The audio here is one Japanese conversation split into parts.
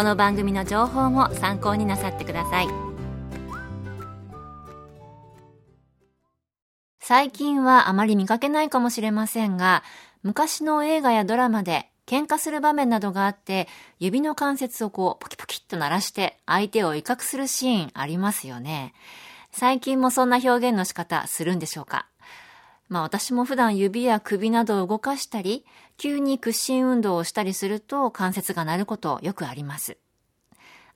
この番組の情報も参考になさってください。最近はあまり見かけないかもしれませんが昔の映画やドラマで喧嘩する場面などがあって指の関節をこうポキポキっと鳴らして相手を威嚇するシーンありますよね。最近もそんな表現の仕方するんでしょうか？まあ私も普段指や首などを動かしたり、急に屈伸運動をしたりすると関節が鳴ることよくあります。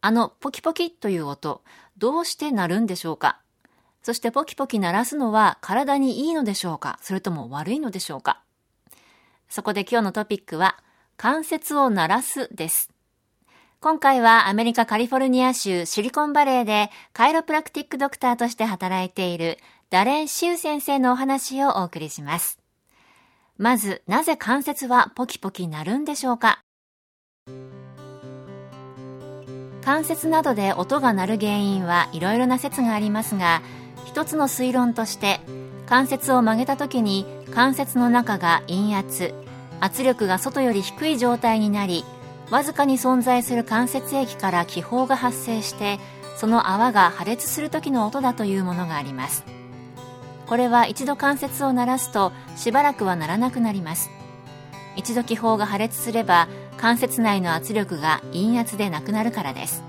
あのポキポキという音、どうして鳴るんでしょうか？そしてポキポキ鳴らすのは体にいいのでしょうか？それとも悪いのでしょうか？そこで今日のトピックは、関節を鳴らすです。今回はアメリカカリフォルニア州シリコンバレーでカイロプラクティックドクターとして働いているダレン・シウ先生のお話をお送りします。まず、なぜ関節はポキポキ鳴るんでしょうか？関節などで音が鳴る原因はいろいろな説がありますが、一つの推論として、関節を曲げた時に関節の中が陰圧、圧力が外より低い状態になり、わずかに存在する関節液から気泡が発生して、その泡が破裂する時の音だというものがあります。これは一度関節を鳴らすとしばらくは鳴らなくなります。一度気泡が破裂すれば関節内の圧力が陰圧でなくなるからです。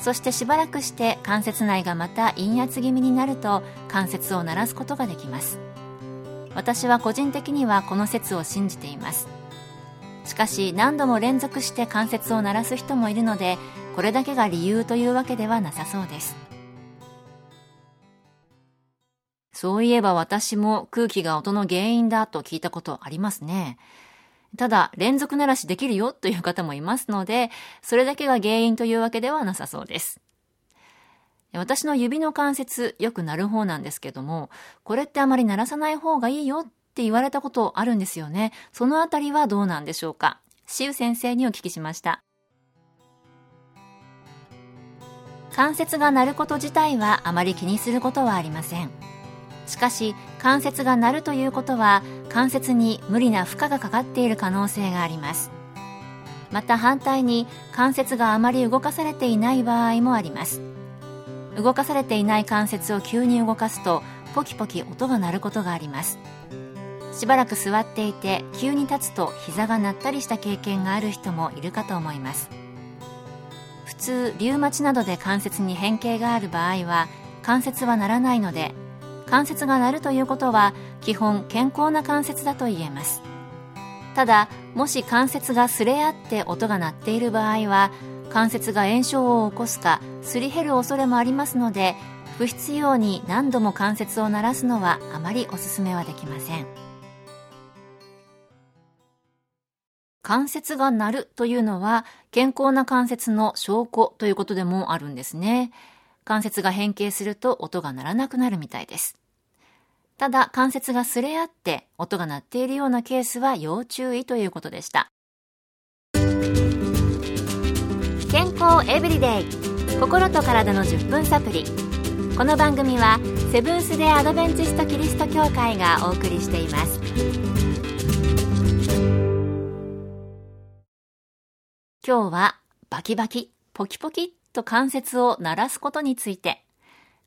そしてしばらくして関節内がまた陰圧気味になると関節を鳴らすことができます。私は個人的にはこの説を信じています。しかし何度も連続して関節を鳴らす人もいるのでこれだけが理由というわけではなさそうです。そういえば私も空気が音の原因だと聞いたことありますね。ただ、連続鳴らしできるよという方もいますので、それだけが原因というわけではなさそうです。私の指の関節よく鳴る方なんですけども、これってあまり鳴らさない方がいいよって言われたことあるんですよね。そのあたりはどうなんでしょうか？シウ先生にお聞きしました。関節が鳴ること自体はあまり気にすることはありません。しかし関節が鳴るということは関節に無理な負荷がかかっている可能性があります。また反対に関節があまり動かされていない場合もあります。動かされていない関節を急に動かすとポキポキ音が鳴ることがあります。しばらく座っていて急に立つと膝が鳴ったりした経験がある人もいるかと思います。普通リウマチなどで関節に変形がある場合は関節は鳴らないので関節が鳴るということは基本健康な関節だと言えます。ただもし関節がすれ合って音が鳴っている場合は関節が炎症を起こすかすり減る恐れもありますので不必要に何度も関節を鳴らすのはあまりおすすめはできません。関節が鳴るというのは健康な関節の証拠ということでもあるんですね。関節が変形すると音が鳴らなくなるみたいです。ただ関節がすれ合って音が鳴っているようなケースは要注意ということでした。健康エブリデイ心と体の10分サプリこの番組はセブンス・デ・アドベンチスト・キリスト教会がお送りしています今日はバキバキポキポキと関節を鳴らすことについて、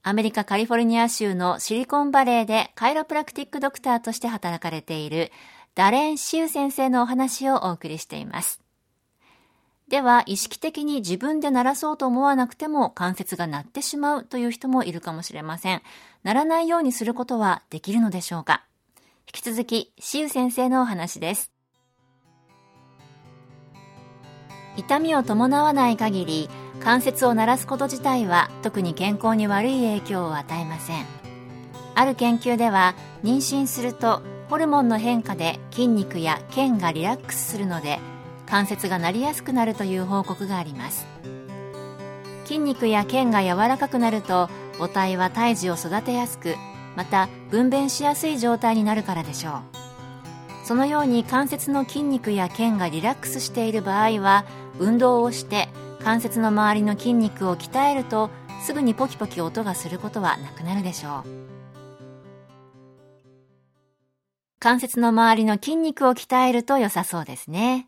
アメリカカリフォルニア州のシリコンバレーでカイロプラクティックドクターとして働かれているダレン・シウ先生のお話をお送りしています。では意識的に自分で鳴らそうと思わなくても関節が鳴ってしまうという人もいるかもしれません。鳴らないようにすることはできるのでしょうか？引き続き、しう先生のお話です。痛みを伴わない限り関節を鳴らすこと自体は特に健康に悪い影響を与えません。ある研究では妊娠するとホルモンの変化で筋肉や腱がリラックスするので関節が鳴りやすくなるという報告があります。筋肉や腱が柔らかくなると母体は胎児を育てやすくまた分娩しやすい状態になるからでしょう。そのように関節の筋肉や腱がリラックスしている場合は運動をして関節の周りの筋肉を鍛えるとすぐにポキポキ音がすることはなくなるでしょう。関節の周りの筋肉を鍛えると良さそうですね。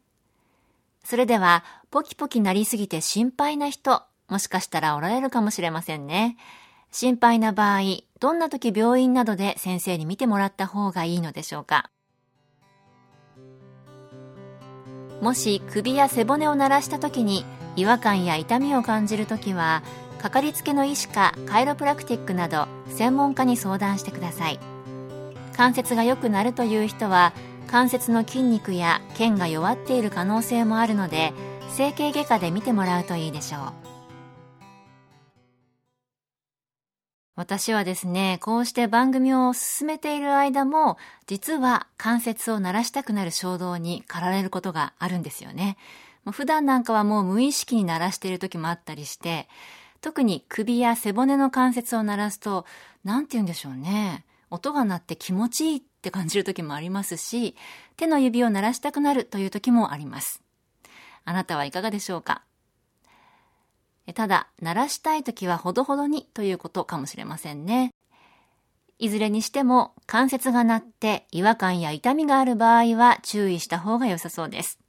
それではポキポキなりすぎて心配な人もしかしたらおられるかもしれませんね。心配な場合どんな時病院などで先生に見てもらった方がいいのでしょうか。もし首や背骨を鳴らした時に違和感や痛みを感じる時はかかりつけの医師かカイロプラクティックなど専門家に相談してください関節が良くなるという人は関節の筋肉や腱が弱っている可能性もあるので整形外科で見てもらうといいでしょう私はですね、こうして番組を進めている間も、実は関節を鳴らしたくなる衝動に駆られることがあるんですよね。普段なんかはもう無意識に鳴らしている時もあったりして、特に首や背骨の関節を鳴らすと、なんて言うんでしょうね。音が鳴って気持ちいいって感じる時もありますし、手の指を鳴らしたくなるという時もあります。あなたはいかがでしょうか？ただ、鳴らしたい時はほどほどにということかもしれませんね。いずれにしても関節が鳴って違和感や痛みがある場合は注意した方が良さそうです。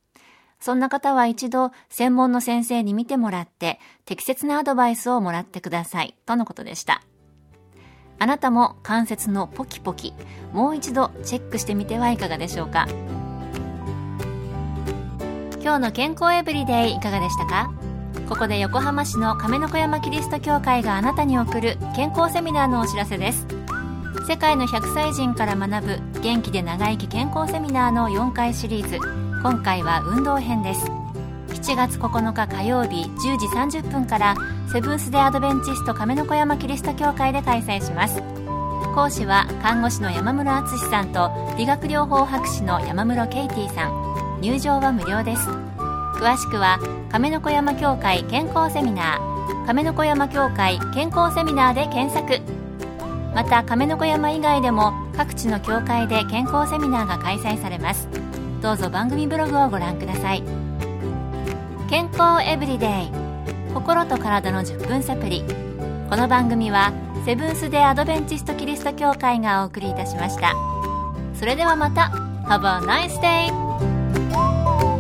そんな方は一度専門の先生に見てもらって適切なアドバイスをもらってくださいとのことでした。あなたも関節のポキポキもう一度チェックしてみてはいかがでしょうか？今日の健康エブリデイいかがでしたか？ここで横浜市の亀の子山キリスト教会があなたに送る健康セミナーのお知らせです。世界の100歳人から学ぶ元気で長生き健康セミナーの4回シリーズ。今回は運動編です。7月9日火曜日10時30分からセブンス・デ・アドベンチスト亀の子山キリスト教会で開催します。講師は看護師の山室敦さんと理学療法博士の山室ケイティさん。入場は無料です。詳しくは亀の子山協会健康セミナー。亀の子山協会健康セミナーで検索。また亀の子山以外でも各地の協会で健康セミナーが開催されます。どうぞ番組ブログをご覧ください。健康エブリデイ心と体の10分サプリこの番組はセブンス・デ・アドベンチスト・キリスト教会がお送りいたしました。それではまた。Have a nice day!